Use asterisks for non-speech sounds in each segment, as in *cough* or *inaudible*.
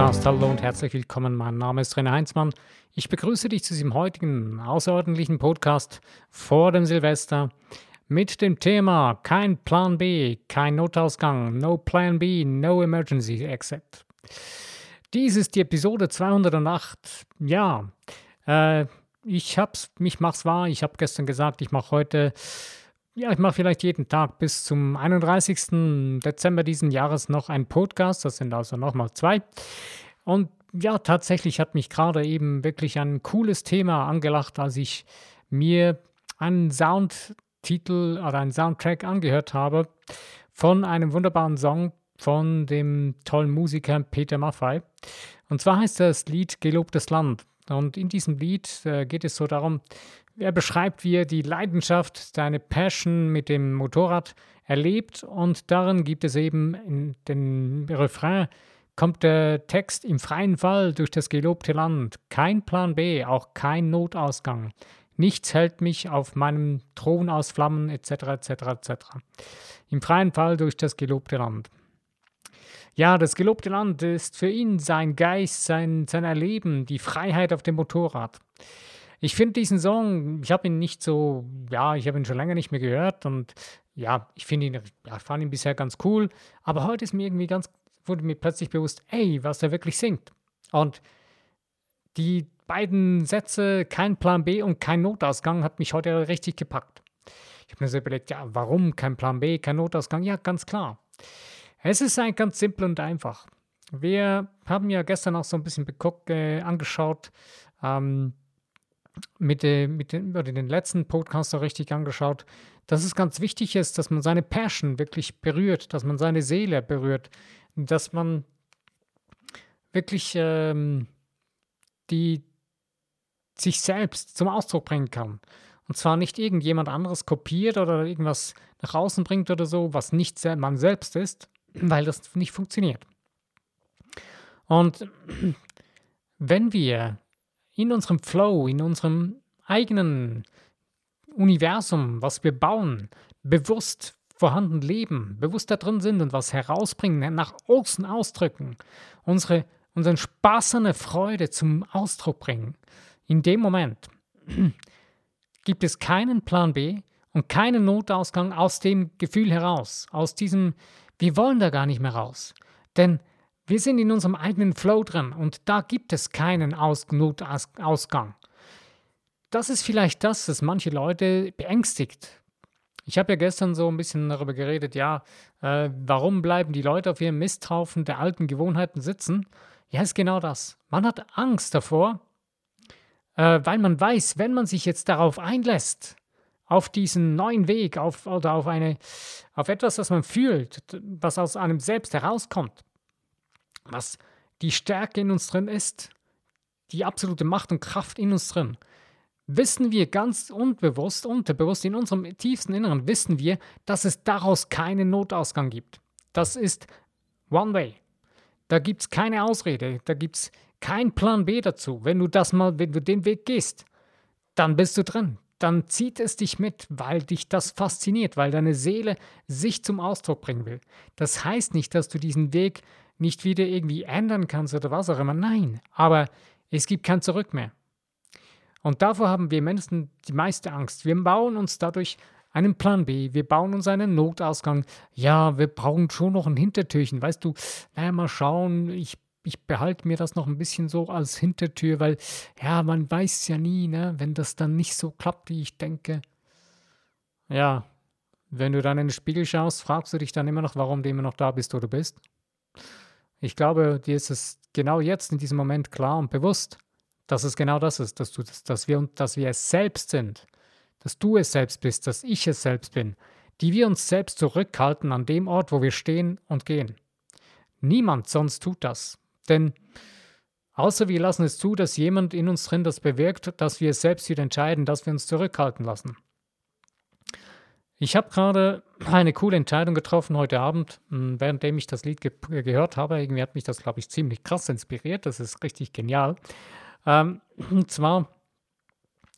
Podcast. Hallo und herzlich willkommen. Mein Name ist René Heinzmann. Ich begrüße dich zu diesem heutigen außerordentlichen Podcast vor dem Silvester mit dem Thema Kein Plan B, kein Notausgang, no Plan B, no Emergency Exit. Dies ist die Episode 208. Ja, äh, ich hab's, mich mach's wahr. Ich habe gestern gesagt, ich mache heute ja, ich mache vielleicht jeden Tag bis zum 31. Dezember diesen Jahres noch einen Podcast. Das sind also nochmal zwei. Und ja, tatsächlich hat mich gerade eben wirklich ein cooles Thema angelacht, als ich mir einen Soundtitel oder einen Soundtrack angehört habe von einem wunderbaren Song von dem tollen Musiker Peter Maffay. Und zwar heißt das Lied Gelobtes Land. Und in diesem Lied äh, geht es so darum, er beschreibt, wie er die Leidenschaft, seine Passion mit dem Motorrad erlebt und darin gibt es eben in den Refrain kommt der Text im freien Fall durch das gelobte Land. Kein Plan B, auch kein Notausgang. Nichts hält mich auf meinem Thron aus Flammen, etc., etc., etc. Im freien Fall durch das gelobte Land. Ja, das gelobte Land ist für ihn sein Geist, sein, sein Erleben, die Freiheit auf dem Motorrad. Ich finde diesen Song, ich habe ihn nicht so, ja, ich habe ihn schon länger nicht mehr gehört und ja, ich finde ihn, ja, fand ihn bisher ganz cool, aber heute ist mir irgendwie ganz, wurde mir plötzlich bewusst, ey, was er wirklich singt. Und die beiden Sätze, kein Plan B und kein Notausgang, hat mich heute richtig gepackt. Ich habe mir so überlegt, ja, warum kein Plan B, kein Notausgang? Ja, ganz klar. Es ist eigentlich ganz simpel und einfach. Wir haben ja gestern auch so ein bisschen beguckt, äh, angeschaut, ähm, mit, äh, mit den, oder den letzten Podcast auch richtig angeschaut, dass es ganz wichtig ist, dass man seine Passion wirklich berührt, dass man seine Seele berührt, dass man wirklich ähm, die sich selbst zum Ausdruck bringen kann. Und zwar nicht irgendjemand anderes kopiert oder irgendwas nach außen bringt oder so, was nicht man selbst ist, weil das nicht funktioniert. Und *clears throat* wenn wir in unserem Flow, in unserem eigenen Universum, was wir bauen, bewusst vorhanden leben, bewusst da drin sind und was herausbringen, nach außen ausdrücken, unsere, unseren Spaß und Freude zum Ausdruck bringen. In dem Moment *clears throat* gibt es keinen Plan B und keinen Notausgang aus dem Gefühl heraus, aus diesem, wir wollen da gar nicht mehr raus. Denn wir sind in unserem eigenen Flow drin und da gibt es keinen Aus Notausgang. Das ist vielleicht das, was manche Leute beängstigt. Ich habe ja gestern so ein bisschen darüber geredet, ja, äh, warum bleiben die Leute auf ihrem Misthaufen der alten Gewohnheiten sitzen? Ja, ist genau das. Man hat Angst davor, äh, weil man weiß, wenn man sich jetzt darauf einlässt, auf diesen neuen Weg, auf, oder auf, eine, auf etwas, was man fühlt, was aus einem selbst herauskommt, was die Stärke in uns drin ist, die absolute Macht und Kraft in uns drin, wissen wir ganz unbewusst, unterbewusst, in unserem tiefsten Inneren, wissen wir, dass es daraus keinen Notausgang gibt. Das ist One Way. Da gibt es keine Ausrede, da gibt es keinen Plan B dazu. Wenn du das mal, wenn du den Weg gehst, dann bist du drin. Dann zieht es dich mit, weil dich das fasziniert, weil deine Seele sich zum Ausdruck bringen will. Das heißt nicht, dass du diesen Weg nicht wieder irgendwie ändern kannst oder was auch immer. Nein, aber es gibt kein Zurück mehr. Und davor haben wir Menschen die meiste Angst. Wir bauen uns dadurch einen Plan B, wir bauen uns einen Notausgang. Ja, wir brauchen schon noch ein Hintertürchen. Weißt du, naja, mal schauen, ich, ich behalte mir das noch ein bisschen so als Hintertür, weil ja, man weiß ja nie, ne, wenn das dann nicht so klappt, wie ich denke. Ja, wenn du dann in den Spiegel schaust, fragst du dich dann immer noch, warum du immer noch da bist, wo du bist. Ich glaube, dir ist es genau jetzt in diesem Moment klar und bewusst, dass es genau das ist, dass, du, dass, wir, dass wir es selbst sind, dass du es selbst bist, dass ich es selbst bin, die wir uns selbst zurückhalten an dem Ort, wo wir stehen und gehen. Niemand sonst tut das. Denn außer wir lassen es zu, dass jemand in uns drin das bewirkt, dass wir es selbst wieder entscheiden, dass wir uns zurückhalten lassen. Ich habe gerade eine coole Entscheidung getroffen heute Abend, hm, währenddem ich das Lied ge gehört habe. Irgendwie hat mich das, glaube ich, ziemlich krass inspiriert. Das ist richtig genial. Ähm, und zwar,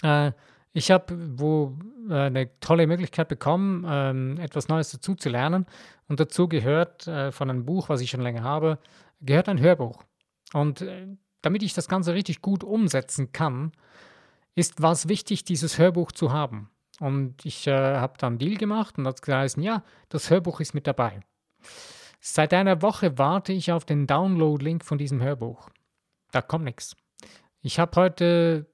äh, ich habe wo äh, eine tolle Möglichkeit bekommen, ähm, etwas Neues dazu zu lernen. Und dazu gehört äh, von einem Buch, was ich schon länger habe, gehört ein Hörbuch. Und äh, damit ich das Ganze richtig gut umsetzen kann, ist was wichtig, dieses Hörbuch zu haben. Und ich äh, habe dann einen Deal gemacht und hat gesagt, ja, das Hörbuch ist mit dabei. Seit einer Woche warte ich auf den Download-Link von diesem Hörbuch. Da kommt nichts. Ich habe heute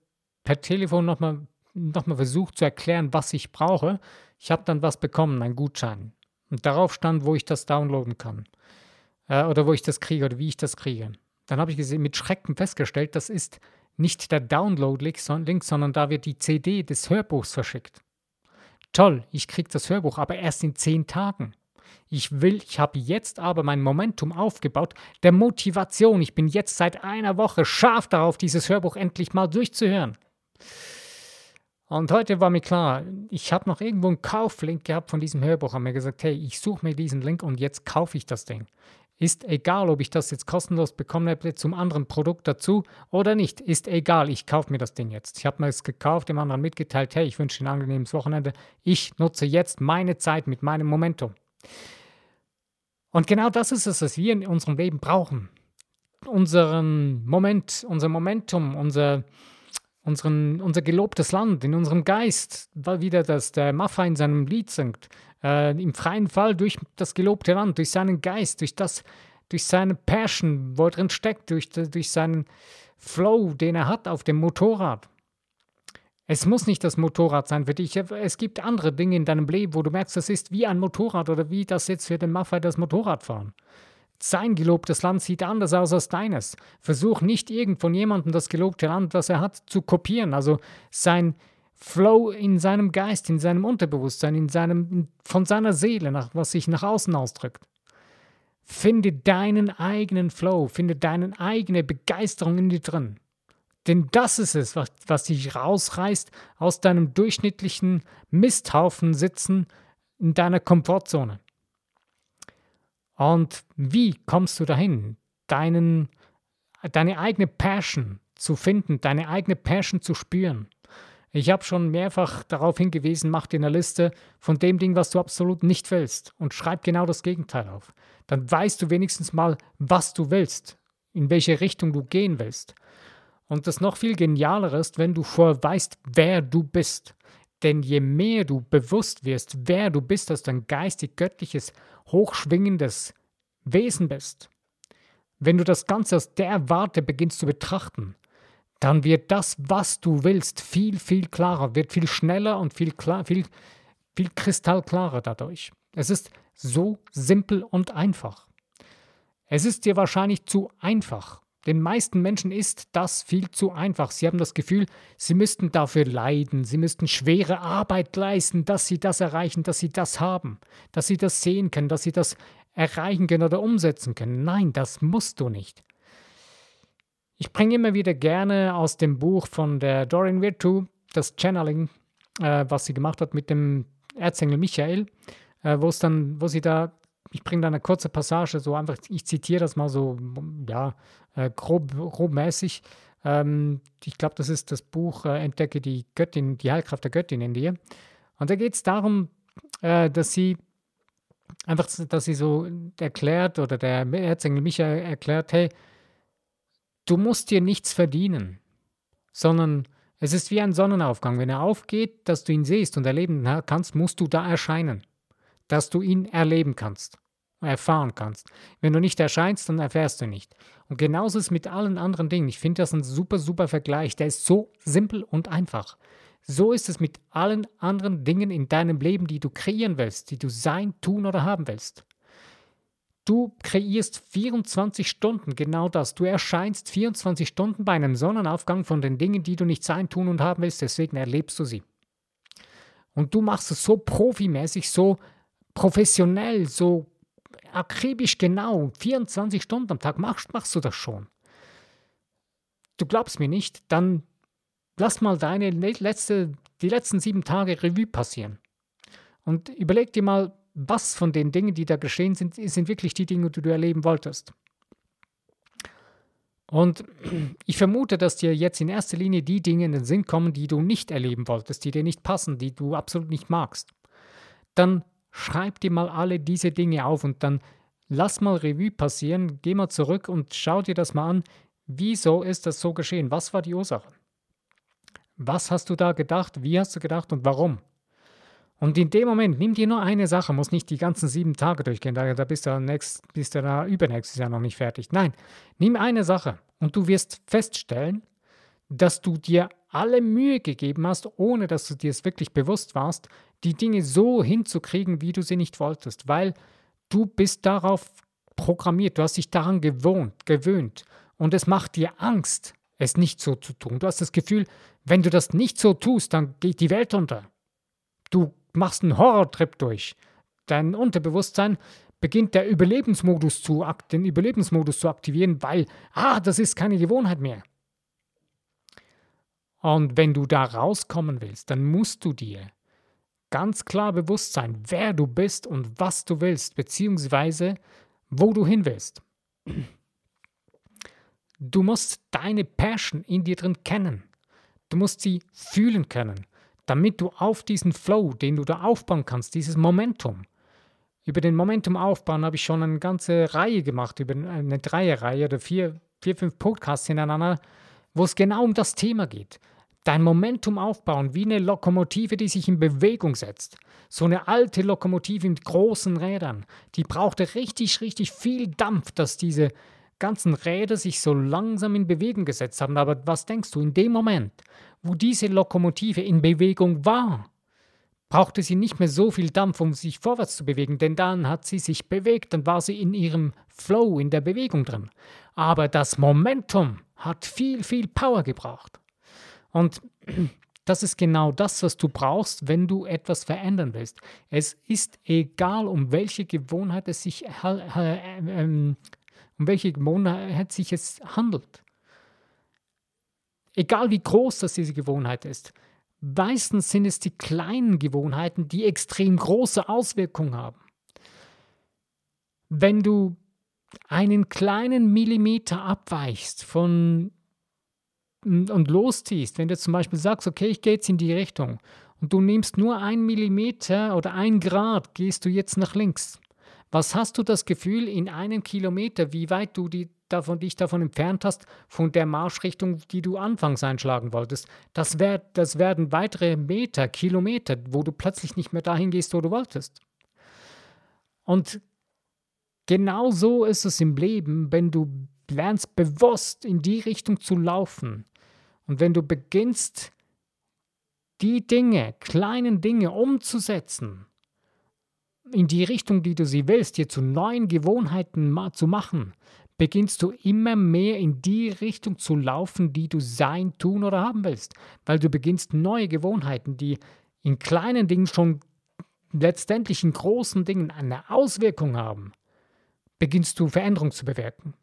per Telefon nochmal noch mal versucht zu erklären, was ich brauche. Ich habe dann was bekommen, einen Gutschein. Und darauf stand, wo ich das downloaden kann. Äh, oder wo ich das kriege oder wie ich das kriege. Dann habe ich gesehen, mit Schrecken festgestellt, das ist nicht der Download-Link, sondern da wird die CD des Hörbuchs verschickt. Toll, ich kriege das Hörbuch, aber erst in zehn Tagen. Ich will, ich habe jetzt aber mein Momentum aufgebaut, der Motivation. Ich bin jetzt seit einer Woche scharf darauf, dieses Hörbuch endlich mal durchzuhören. Und heute war mir klar, ich habe noch irgendwo einen Kauflink gehabt von diesem Hörbuch, habe mir gesagt, hey, ich suche mir diesen Link und jetzt kaufe ich das Ding. Ist egal, ob ich das jetzt kostenlos bekomme zum anderen Produkt dazu oder nicht. Ist egal, ich kaufe mir das Ding jetzt. Ich habe mir es gekauft, dem anderen mitgeteilt, hey, ich wünsche dir ein angenehmes Wochenende. Ich nutze jetzt meine Zeit mit meinem Momentum. Und genau das ist es, was wir in unserem Leben brauchen. Unseren Moment, unser Momentum, unser, unseren, unser gelobtes Land in unserem Geist, weil wieder das der Maffa in seinem Lied singt, äh, im freien Fall durch das gelobte Land, durch seinen Geist, durch das, durch seine Passion, wo er drin steckt, durch, durch seinen Flow, den er hat auf dem Motorrad. Es muss nicht das Motorrad sein für dich. Es gibt andere Dinge in deinem Leben, wo du merkst, das ist wie ein Motorrad oder wie das jetzt für den Maffei das Motorradfahren. Sein gelobtes Land sieht anders aus als deines. Versuch nicht irgend von jemandem das gelobte Land, was er hat, zu kopieren. Also sein Flow in seinem Geist, in seinem Unterbewusstsein, in seinem, von seiner Seele, nach, was sich nach außen ausdrückt. Finde deinen eigenen Flow, finde deine eigene Begeisterung in dir drin. Denn das ist es, was, was dich rausreißt aus deinem durchschnittlichen Misthaufen sitzen in deiner Komfortzone. Und wie kommst du dahin, deinen, deine eigene Passion zu finden, deine eigene Passion zu spüren? Ich habe schon mehrfach darauf hingewiesen, mach dir eine Liste von dem Ding, was du absolut nicht willst und schreib genau das Gegenteil auf. Dann weißt du wenigstens mal, was du willst, in welche Richtung du gehen willst. Und das noch viel genialere ist, wenn du vorher weißt, wer du bist. Denn je mehr du bewusst wirst, wer du bist, dass du ein geistig göttliches, hochschwingendes Wesen bist, wenn du das Ganze aus der Warte beginnst zu betrachten, dann wird das, was du willst, viel, viel klarer, wird viel schneller und viel, klar, viel, viel kristallklarer dadurch. Es ist so simpel und einfach. Es ist dir wahrscheinlich zu einfach. Den meisten Menschen ist das viel zu einfach. Sie haben das Gefühl, sie müssten dafür leiden, sie müssten schwere Arbeit leisten, dass sie das erreichen, dass sie das haben, dass sie das sehen können, dass sie das erreichen können oder umsetzen können. Nein, das musst du nicht. Ich bringe immer wieder gerne aus dem Buch von der Dorian Virtue das Channeling, äh, was sie gemacht hat mit dem Erzengel Michael, äh, wo es dann, wo sie da ich bringe da eine kurze Passage, so einfach, ich zitiere das mal so, ja, äh, grob, grobmäßig. Ähm, ich glaube, das ist das Buch äh, Entdecke die Göttin, die Heilkraft der Göttin in dir. Und da geht es darum, äh, dass sie einfach, dass sie so erklärt oder der Erzengel Michael erklärt, hey, du musst dir nichts verdienen, sondern es ist wie ein Sonnenaufgang. Wenn er aufgeht, dass du ihn siehst und erleben kannst, musst du da erscheinen dass du ihn erleben kannst, erfahren kannst. Wenn du nicht erscheinst, dann erfährst du nicht. Und genauso ist es mit allen anderen Dingen. Ich finde das ein super, super Vergleich. Der ist so simpel und einfach. So ist es mit allen anderen Dingen in deinem Leben, die du kreieren willst, die du sein, tun oder haben willst. Du kreierst 24 Stunden genau das. Du erscheinst 24 Stunden bei einem Sonnenaufgang von den Dingen, die du nicht sein, tun und haben willst. Deswegen erlebst du sie. Und du machst es so profimäßig, so professionell, so akribisch genau, 24 Stunden am Tag machst, machst du das schon. Du glaubst mir nicht, dann lass mal deine letzte, die letzten sieben Tage Revue passieren. Und überleg dir mal, was von den Dingen, die da geschehen sind, sind wirklich die Dinge, die du erleben wolltest. Und ich vermute, dass dir jetzt in erster Linie die Dinge in den Sinn kommen, die du nicht erleben wolltest, die dir nicht passen, die du absolut nicht magst. Dann schreib dir mal alle diese Dinge auf und dann lass mal Revue passieren, geh mal zurück und schau dir das mal an. Wieso ist das so geschehen? Was war die Ursache? Was hast du da gedacht? Wie hast du gedacht und warum? Und in dem Moment, nimm dir nur eine Sache, muss nicht die ganzen sieben Tage durchgehen, da, da bist, du nächst, bist du da übernächstes Jahr noch nicht fertig. Nein, nimm eine Sache und du wirst feststellen, dass du dir alle Mühe gegeben hast, ohne dass du dir es wirklich bewusst warst, die Dinge so hinzukriegen, wie du sie nicht wolltest, weil du bist darauf programmiert, du hast dich daran gewohnt, gewöhnt und es macht dir Angst, es nicht so zu tun. Du hast das Gefühl, wenn du das nicht so tust, dann geht die Welt unter. Du machst einen Horrortrip durch. Dein Unterbewusstsein beginnt der Überlebensmodus zu, den Überlebensmodus zu aktivieren, weil, ah, das ist keine Gewohnheit mehr. Und wenn du da rauskommen willst, dann musst du dir ganz klar bewusst sein, wer du bist und was du willst, beziehungsweise wo du hin willst. Du musst deine Passion in dir drin kennen. Du musst sie fühlen können, damit du auf diesen Flow, den du da aufbauen kannst, dieses Momentum, über den Momentum aufbauen habe ich schon eine ganze Reihe gemacht, über eine Dreierreihe oder vier, vier, fünf Podcasts hintereinander, wo es genau um das Thema geht. Dein Momentum aufbauen, wie eine Lokomotive, die sich in Bewegung setzt. So eine alte Lokomotive mit großen Rädern, die brauchte richtig, richtig viel Dampf, dass diese ganzen Räder sich so langsam in Bewegung gesetzt haben. Aber was denkst du, in dem Moment, wo diese Lokomotive in Bewegung war, brauchte sie nicht mehr so viel Dampf, um sich vorwärts zu bewegen, denn dann hat sie sich bewegt, dann war sie in ihrem Flow, in der Bewegung drin. Aber das Momentum hat viel, viel Power gebraucht. Und *clears throat* das ist genau das, was du brauchst, wenn du etwas verändern willst. Es ist egal, um welche Gewohnheit es sich, äh, ähm, um welche Gewohnheit sich es handelt. Egal wie groß das diese Gewohnheit ist. Meistens sind es die kleinen Gewohnheiten, die extrem große Auswirkungen haben. Wenn du einen kleinen Millimeter abweichst von und losziehst, wenn du zum Beispiel sagst, okay, ich gehe jetzt in die Richtung und du nimmst nur ein Millimeter oder ein Grad, gehst du jetzt nach links. Was hast du das Gefühl in einem Kilometer, wie weit du die, davon, dich davon entfernt hast, von der Marschrichtung, die du anfangs einschlagen wolltest? Das, wär, das werden weitere Meter, Kilometer, wo du plötzlich nicht mehr dahin gehst, wo du wolltest. Und genau so ist es im Leben, wenn du lernst bewusst in die Richtung zu laufen und wenn du beginnst, die Dinge, kleinen Dinge umzusetzen, in die Richtung, die du sie willst, dir zu neuen Gewohnheiten zu machen, beginnst du immer mehr in die Richtung zu laufen, die du sein, tun oder haben willst. Weil du beginnst neue Gewohnheiten, die in kleinen Dingen schon letztendlich in großen Dingen eine Auswirkung haben, beginnst du Veränderung zu bewirken.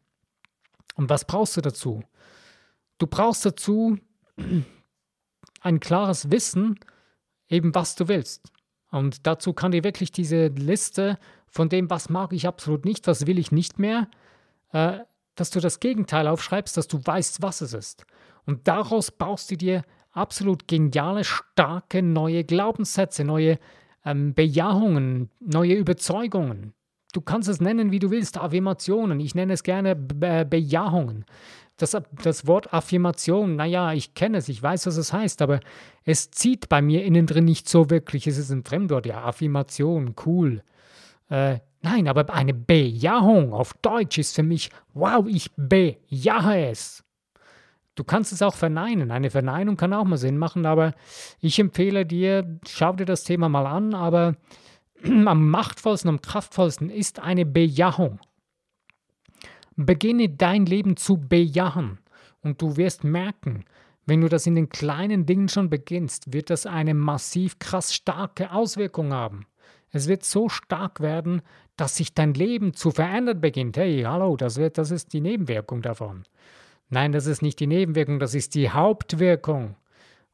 Und was brauchst du dazu? Du brauchst dazu ein klares Wissen, eben was du willst. Und dazu kann dir wirklich diese Liste von dem, was mag ich absolut nicht, was will ich nicht mehr, äh, dass du das Gegenteil aufschreibst, dass du weißt, was es ist. Und daraus baust du dir absolut geniale, starke neue Glaubenssätze, neue ähm, Bejahungen, neue Überzeugungen, du kannst es nennen, wie du willst, Affirmationen. Ich nenne es gerne Be Bejahungen. Das, das Wort Affirmation, naja, ich kenne es, ich weiß, was es heißt, aber es zieht bei mir innen drin nicht so wirklich. Es ist ein Fremdwort, ja, Affirmation, cool. Äh, nein, aber eine Bejahung auf Deutsch ist für mich, wow, ich bejahe es. Du kannst es auch verneinen. Eine Verneinung kann auch mal Sinn machen, aber ich empfehle dir, schau dir das Thema mal an, aber *clears throat* am machtvollsten, am kraftvollsten ist eine Bejahung. Beginne dein Leben zu bejahen und du wirst merken, wenn du das in den kleinen Dingen schon beginnst, wird das eine massiv krass starke Auswirkung haben. Es wird so stark werden, dass sich dein Leben zu verändern beginnt. Hey, hallo, das, wird, das ist die Nebenwirkung davon. Nein, das ist nicht die Nebenwirkung, das ist die Hauptwirkung.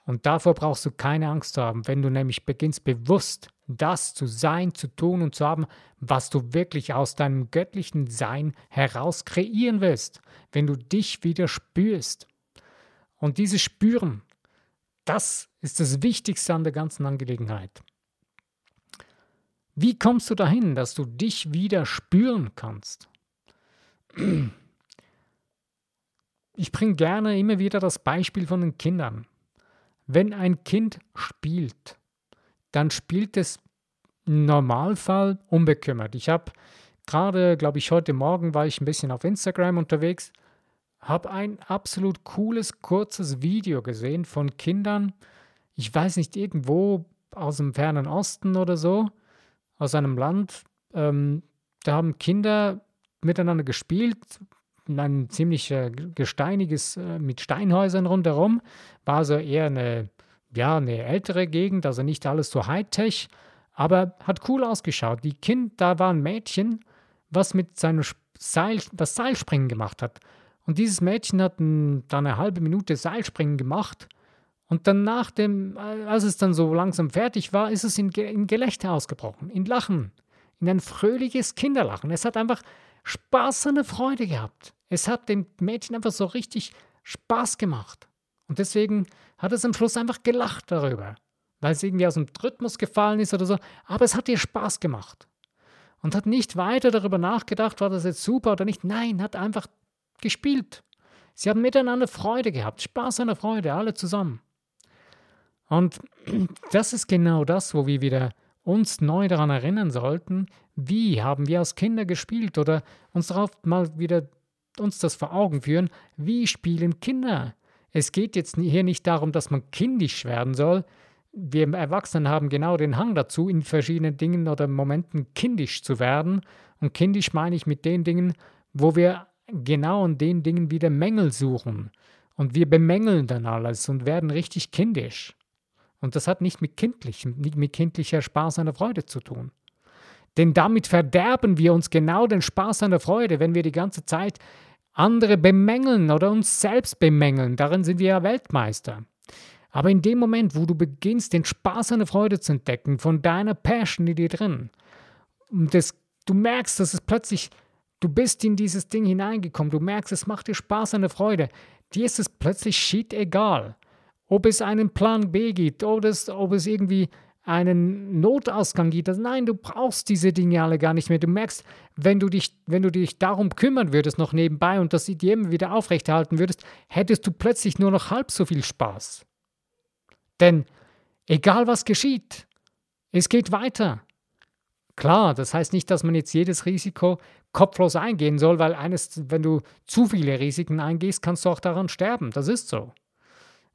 Und davor brauchst du keine Angst zu haben, wenn du nämlich beginnst bewusst das zu sein, zu tun und zu haben, was du wirklich aus deinem göttlichen Sein heraus kreieren willst, wenn du dich wieder spürst. Und dieses Spüren, das ist das Wichtigste an der ganzen Angelegenheit. Wie kommst du dahin, dass du dich wieder spüren kannst? ich bringe gerne immer wieder das Beispiel von den Kindern. Wenn ein Kind spielt, dann spielt es im Normalfall unbekümmert. Ich habe gerade, glaube ich, heute Morgen war ich ein bisschen auf Instagram unterwegs, habe ein absolut cooles, kurzes Video gesehen von Kindern, ich weiß nicht, irgendwo aus dem fernen Osten oder so, aus einem Land. Ähm, da haben Kinder miteinander gespielt, ein ziemlich äh, gesteiniges, äh, mit Steinhäusern rundherum. War also eher eine, ja, eine ältere Gegend, also nicht alles so Hightech, aber hat cool ausgeschaut. Die Kind, da war ein Mädchen, was mit seinem Seil, das Seilspringen gemacht hat. Und dieses Mädchen hat ein, dann eine halbe Minute Seilspringen gemacht. Und dann nach dem, als es dann so langsam fertig war, ist es in, in Gelächter ausgebrochen, in Lachen, in ein fröhliches Kinderlachen. Es hat einfach Spaß und Freude gehabt. Es hat dem Mädchen einfach so richtig Spaß gemacht. Und deswegen hat es am Schluss einfach gelacht darüber, weil es irgendwie aus dem Rhythmus gefallen ist oder so. Aber es hat ihr Spaß gemacht. Und hat nicht weiter darüber nachgedacht, war das jetzt super oder nicht. Nein, hat einfach gespielt. Sie haben miteinander Freude gehabt, Spaß der Freude, alle zusammen. Und *clears throat* das ist genau das, wo wir wieder uns neu daran erinnern sollten, wie haben wir als Kinder gespielt oder uns darauf mal wieder uns das vor Augen führen, wie spielen Kinder. Es geht jetzt hier nicht darum, dass man kindisch werden soll. Wir Erwachsenen haben genau den Hang dazu, in verschiedenen Dingen oder Momenten kindisch zu werden. Und kindisch meine ich mit den Dingen, wo wir genau an den Dingen wieder Mängel suchen. Und wir bemängeln dann alles und werden richtig kindisch. Und das hat nicht mit, kindlich, nicht mit kindlicher Spaß der Freude zu tun. Denn damit verderben wir uns genau den Spaß an der Freude, wenn wir die ganze Zeit andere bemängeln oder uns selbst bemängeln. Darin sind wir ja Weltmeister. Aber in dem Moment, wo du beginnst, den Spaß an der Freude zu entdecken, von deiner Passion in dir drin, und das, du merkst, dass es plötzlich, du bist in dieses Ding hineingekommen, du merkst, es macht dir Spaß an der Freude, dir ist es plötzlich shit egal ob es einen Plan B gibt, oder es, ob es irgendwie einen Notausgang gibt. Also nein, du brauchst diese Dinge alle gar nicht mehr. Du merkst, wenn du dich, wenn du dich darum kümmern würdest noch nebenbei und das dir immer wieder aufrechterhalten würdest, hättest du plötzlich nur noch halb so viel Spaß. Denn egal was geschieht, es geht weiter. Klar, das heißt nicht, dass man jetzt jedes Risiko kopflos eingehen soll, weil eines, wenn du zu viele Risiken eingehst, kannst du auch daran sterben. Das ist so.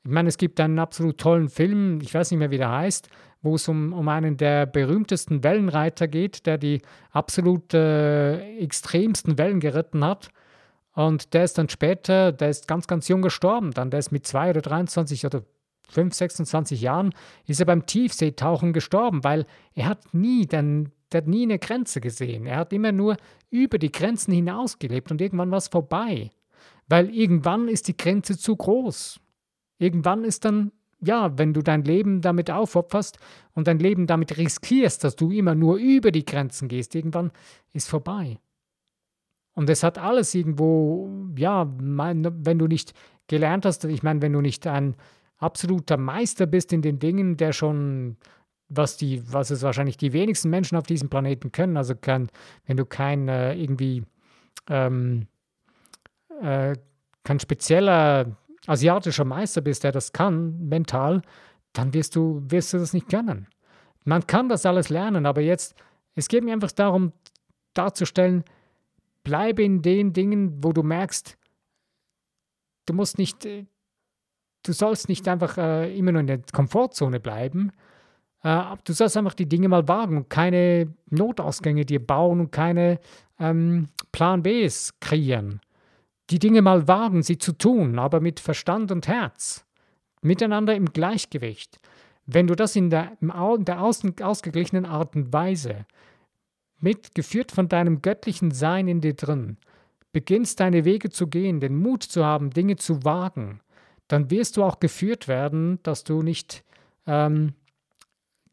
Ich meine, es gibt einen absolut tollen Film, ich weiß nicht mehr, wie der heißt, wo es um, um einen der berühmtesten Wellenreiter geht, der die absolut äh, extremsten Wellen geritten hat. Und der ist dann später, der ist ganz, ganz jung gestorben. Dann, der ist mit zwei oder 23 oder 5, 26 Jahren, ist er beim Tiefseetauchen gestorben, weil er hat nie, den, der hat nie eine Grenze gesehen. Er hat immer nur über die Grenzen hinaus gelebt und irgendwann war es vorbei. Weil irgendwann ist die Grenze zu groß. Irgendwann ist dann, ja, wenn du dein Leben damit aufopferst und dein Leben damit riskierst, dass du immer nur über die Grenzen gehst, irgendwann ist vorbei. Und es hat alles irgendwo, ja, mein, wenn du nicht gelernt hast, ich meine, wenn du nicht ein absoluter Meister bist in den Dingen, der schon, was die, was es wahrscheinlich die wenigsten Menschen auf diesem Planeten können, also kann, wenn du kein äh, irgendwie ähm, äh, kein spezieller asiatischer Meister bist, der das kann, mental, dann wirst du, wirst du das nicht können. Man kann das alles lernen, aber jetzt, es geht mir einfach darum, darzustellen, bleibe in den Dingen, wo du merkst, du musst nicht, äh, du sollst nicht einfach äh, immer nur in der Komfortzone bleiben. Äh, du sollst einfach die Dinge mal wagen und keine Notausgänge dir bauen und keine ähm, Plan Bs kreieren die Dinge mal wagen, sie zu tun, aber mit Verstand und Herz, miteinander im Gleichgewicht. Wenn du das in der, in der ausgeglichenen Art und Weise, mitgeführt von deinem göttlichen Sein in dir drin, beginnst deine Wege zu gehen, den Mut zu haben, Dinge zu wagen, dann wirst du auch geführt werden, dass du nicht, ähm,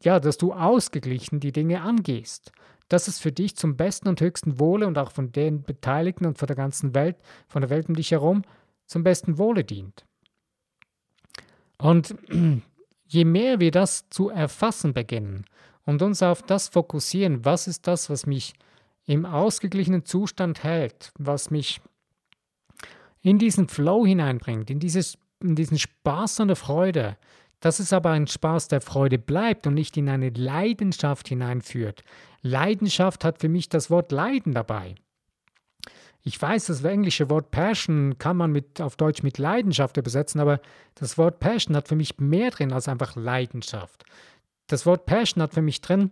ja, dass du ausgeglichen die Dinge angehst dass es für dich zum besten und höchsten Wohle und auch von den Beteiligten und von der ganzen Welt, von der Welt um dich herum, zum besten Wohle dient. Und *clears throat* je mehr wir das zu erfassen beginnen und uns auf das fokussieren, was ist das, was mich im ausgeglichenen Zustand hält, was mich in diesen Flow hineinbringt, in, dieses, in diesen Spaß und Freude, dass es aber ein Spaß der Freude bleibt und nicht in eine Leidenschaft hineinführt. Leidenschaft hat für mich das Wort Leiden dabei. Ich weiß, das englische Wort Passion kann man mit, auf Deutsch mit Leidenschaft übersetzen, aber das Wort Passion hat für mich mehr drin als einfach Leidenschaft. Das Wort Passion hat für mich drin,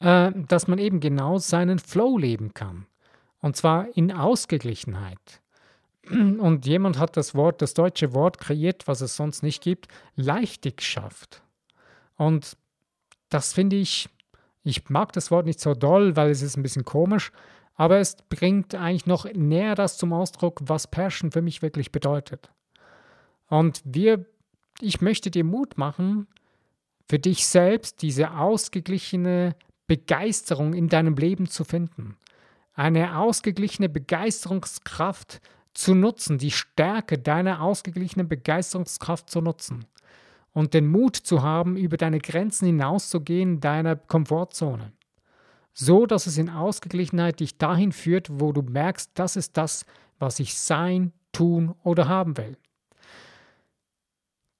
äh, dass man eben genau seinen Flow leben kann. Und zwar in Ausgeglichenheit. *clears throat* Und jemand hat das Wort, das deutsche Wort kreiert, was es sonst nicht gibt, Leichtigschaft. Und das finde ich, ich mag das Wort nicht so doll, weil es ist ein bisschen komisch, aber es bringt eigentlich noch näher das zum Ausdruck, was Passion für mich wirklich bedeutet. Und wir, ich möchte dir Mut machen, für dich selbst diese ausgeglichene Begeisterung in deinem Leben zu finden. Eine ausgeglichene Begeisterungskraft zu nutzen, die Stärke deiner ausgeglichenen Begeisterungskraft zu nutzen und den Mut zu haben, über deine Grenzen hinauszugehen, deiner Komfortzone so dass es in Ausgeglichenheit dich dahin führt, wo du merkst, das ist das, was ich sein, tun oder haben will.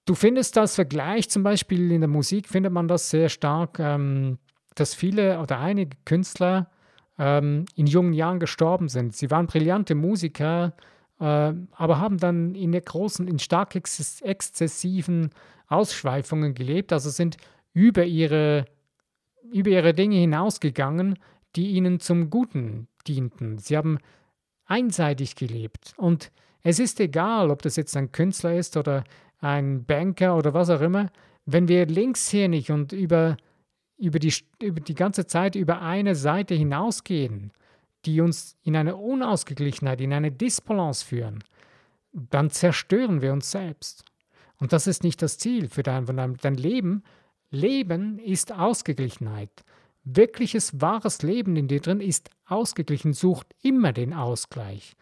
Du findest das Vergleich zum Beispiel in der Musik, findet man das sehr stark, ähm, dass viele oder einige Künstler ähm, in jungen Jahren gestorben sind. Sie waren brillante Musiker, aber haben dann in großen, in stark exzessiven Ausschweifungen gelebt, also sind über ihre über ihre Dinge hinausgegangen, die ihnen zum Guten dienten. Sie haben einseitig gelebt. Und es ist egal, ob das jetzt ein Künstler ist oder ein Banker oder was auch immer, wenn wir linkshirnig und über, über, die, über die ganze Zeit über eine Seite hinausgehen, die uns in eine Unausgeglichenheit, in eine Disbalance führen, dann zerstören wir uns selbst. Und das ist nicht das Ziel für dein, dein Leben Leben ist Ausgeglichenheit. Wirkliches, wahres Leben in dir drin ist ausgeglichen, sucht immer den Ausgleich.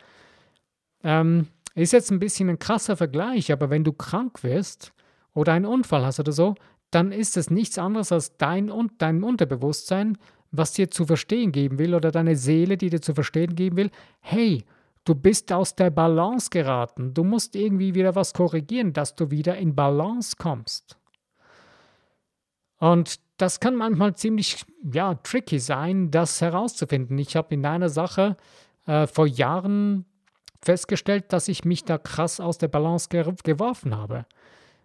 Ähm, ist jetzt ein bisschen ein krasser Vergleich, aber wenn du krank wirst oder einen Unfall hast oder so, dann ist es nichts anderes als dein und dein Unterbewusstsein, was dir zu verstehen geben will oder deine Seele, die dir zu verstehen geben will, hey, du bist aus der Balance geraten, du musst irgendwie wieder was korrigieren, dass du wieder in Balance kommst. Und das kann manchmal ziemlich ja, tricky sein, das herauszufinden. Ich habe in einer Sache äh, vor Jahren festgestellt, dass ich mich da krass aus der Balance ge geworfen habe.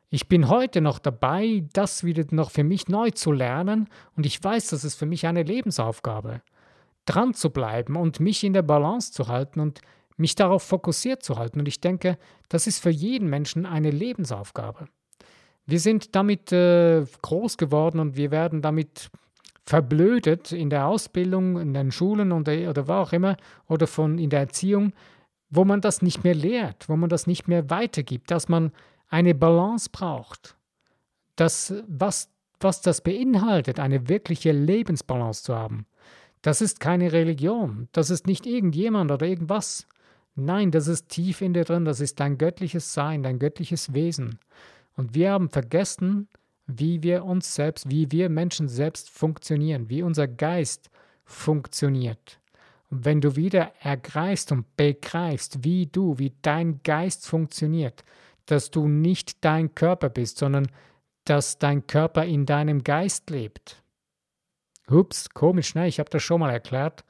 Ich bin heute noch dabei, das wieder noch für mich neu zu lernen und ich weiß, das ist für mich eine Lebensaufgabe, dran zu bleiben und mich in der Balance zu halten und mich darauf fokussiert zu halten. Und ich denke, das ist für jeden Menschen eine Lebensaufgabe. Wir sind damit äh, groß geworden und wir werden damit verblödet in der Ausbildung, in den Schulen und, oder wo auch immer oder von in der Erziehung, wo man das nicht mehr lehrt, wo man das nicht mehr weitergibt, dass man eine Balance braucht. Das, was, was das beinhaltet, eine wirkliche Lebensbalance zu haben. Das ist keine Religion, das ist nicht irgendjemand oder irgendwas. Nein, das ist tief in dir drin, das ist dein göttliches Sein, dein göttliches Wesen. Und wir haben vergessen, wie wir uns selbst, wie wir Menschen selbst funktionieren, wie unser Geist funktioniert. Und wenn du wieder ergreifst und begreifst, wie du, wie dein Geist funktioniert, dass du nicht dein Körper bist, sondern dass dein Körper in deinem Geist lebt. Ups, komisch, ne? Ich habe das schon mal erklärt.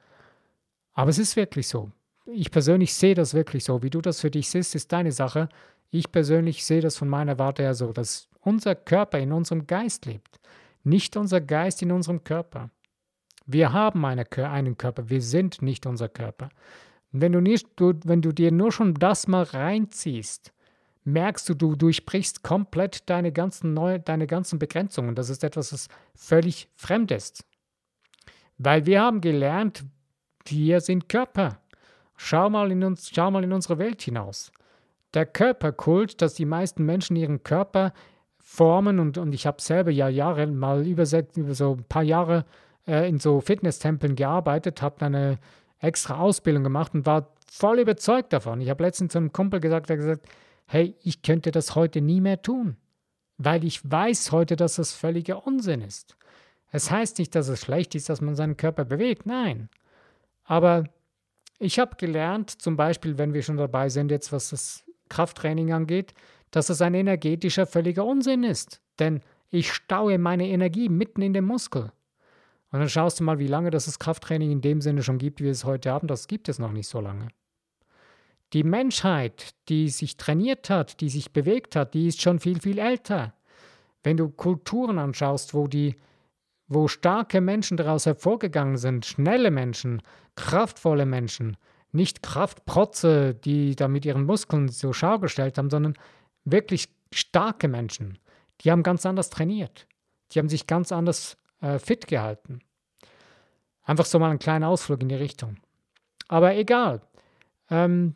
Aber es ist wirklich so. Ich persönlich sehe das wirklich so. Wie du das für dich siehst, ist deine Sache. Ich persönlich sehe das von meiner Warte her so, dass unser Körper in unserem Geist lebt, nicht unser Geist in unserem Körper. Wir haben eine, einen Körper, wir sind nicht unser Körper. Wenn du, nicht, du, wenn du dir nur schon das mal reinziehst, merkst du, du durchbrichst komplett deine ganzen, neue, deine ganzen Begrenzungen. Das ist etwas, das völlig fremd ist. Weil wir haben gelernt, wir sind Körper. Schau mal in, uns, schau mal in unsere Welt hinaus der Körperkult, dass die meisten Menschen ihren Körper formen und, und ich habe selber ja Jahre mal über, über so ein paar Jahre äh, in so Fitnesstempeln gearbeitet, habe eine extra Ausbildung gemacht und war voll überzeugt davon. Ich habe letztens zu einem Kumpel gesagt, der gesagt, hey, ich könnte das heute nie mehr tun, weil ich weiß heute, dass das völliger Unsinn ist. Es heißt nicht, dass es schlecht ist, dass man seinen Körper bewegt, nein. Aber Ich habe gelernt, zum Beispiel, wenn wir schon dabei sind, jetzt was das Krafttraining angeht, dass es ein energetischer völliger Unsinn ist. Denn ich staue meine Energie mitten in dem Muskel. Und dann schaust du mal, wie lange das Krafttraining in dem Sinne schon gibt, wie wir es heute haben. Das gibt es noch nicht so lange. Die Menschheit, die sich trainiert hat, die sich bewegt hat, die ist schon viel, viel älter. Wenn du Kulturen anschaust, wo die wo starke Menschen daraus hervorgegangen sind, schnelle Menschen, kraftvolle Menschen, nicht Kraftprotze, die da mit ihren Muskeln so Schau gestellt haben, sondern wirklich starke Menschen, die haben ganz anders trainiert. Die haben sich ganz anders äh, fit gehalten. Einfach so mal ein kleiner Ausflug in die Richtung. Aber egal. Ähm,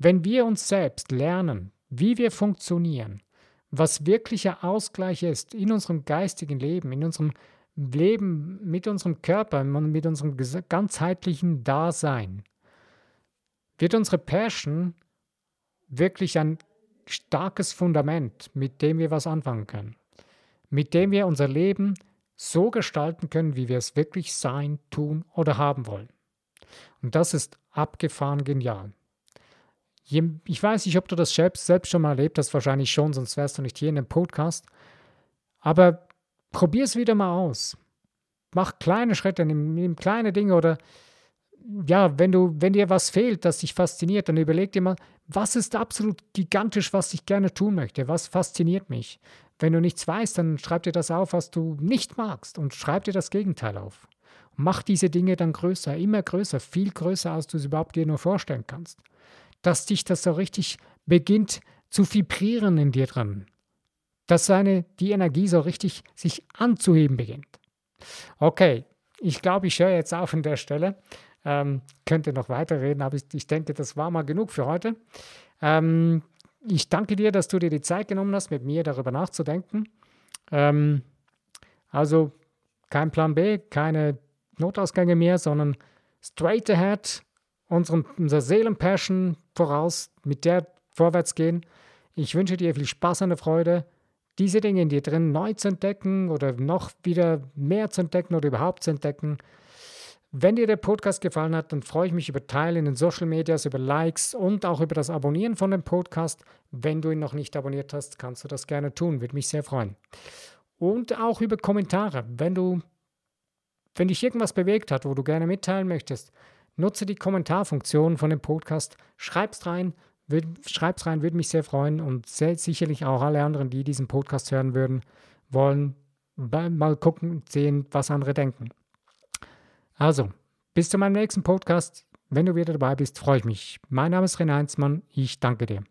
wenn wir uns selbst lernen, wie wir funktionieren, was wirklicher Ausgleich ist in unserem geistigen Leben, in unserem Leben mit unserem Körper, mit unserem ganzheitlichen Dasein, wird unsere Passion wirklich ein starkes Fundament, mit dem wir was anfangen können, mit dem wir unser Leben so gestalten können, wie wir es wirklich sein, tun oder haben wollen. Und das ist abgefahren genial. Ich weiß nicht, ob du das selbst, selbst schon mal erlebt hast, wahrscheinlich schon, sonst wärst du nicht hier in dem Podcast. Aber probier es wieder mal aus. Mach kleine Schritte, nimm, nimm kleine Dinge oder ja, wenn du, wenn dir was fehlt, das dich fasziniert, dann überleg dir mal, was ist absolut gigantisch, was ich gerne tun möchte? Was fasziniert mich? Wenn du nichts weißt, dann schreib dir das auf, was du nicht magst und schreib dir das Gegenteil auf. Mach diese Dinge dann größer, immer größer, viel größer, als du es überhaupt dir nur vorstellen kannst dass dich das so richtig beginnt zu vibrieren in dir drin. Dass seine, die Energie so richtig sich anzuheben beginnt. Okay, ich glaube, ich höre jetzt auf an der Stelle. Ähm, könnte noch weiterreden, aber ich, ich, denke, das war mal genug für heute. Ähm, ich danke dir, dass du dir die Zeit genommen hast, mit mir darüber nachzudenken. Ähm, also kein Plan B, keine Notausgänge mehr, sondern straight ahead, unseren, unserer Seelenpassion voraus, mit der vorwärts gehen. Ich wünsche dir viel Spaß und Freude, diese Dinge in dir drin neu zu entdecken oder noch wieder mehr zu entdecken oder überhaupt zu entdecken. Wenn dir der Podcast gefallen hat, dann freue ich mich über Teilen in den Social Medias, über Likes und auch über das Abonnieren von dem Podcast. Wenn du ihn noch nicht abonniert hast, kannst du das gerne tun, würde mich sehr freuen. Und auch über Kommentare. Wenn du, wenn dich irgendwas bewegt hat, wo du gerne mitteilen möchtest, Nutze die Kommentarfunktion von dem Podcast, schreib's rein, würd, schreib's rein, würde mich sehr freuen und sehr, sicherlich auch alle anderen, die diesen Podcast hören würden, wollen mal gucken, sehen, was andere denken. Also, bis zu meinem nächsten Podcast. Wenn du wieder dabei bist, freue ich mich. Mein Name ist René Heinzmann. Ich danke dir.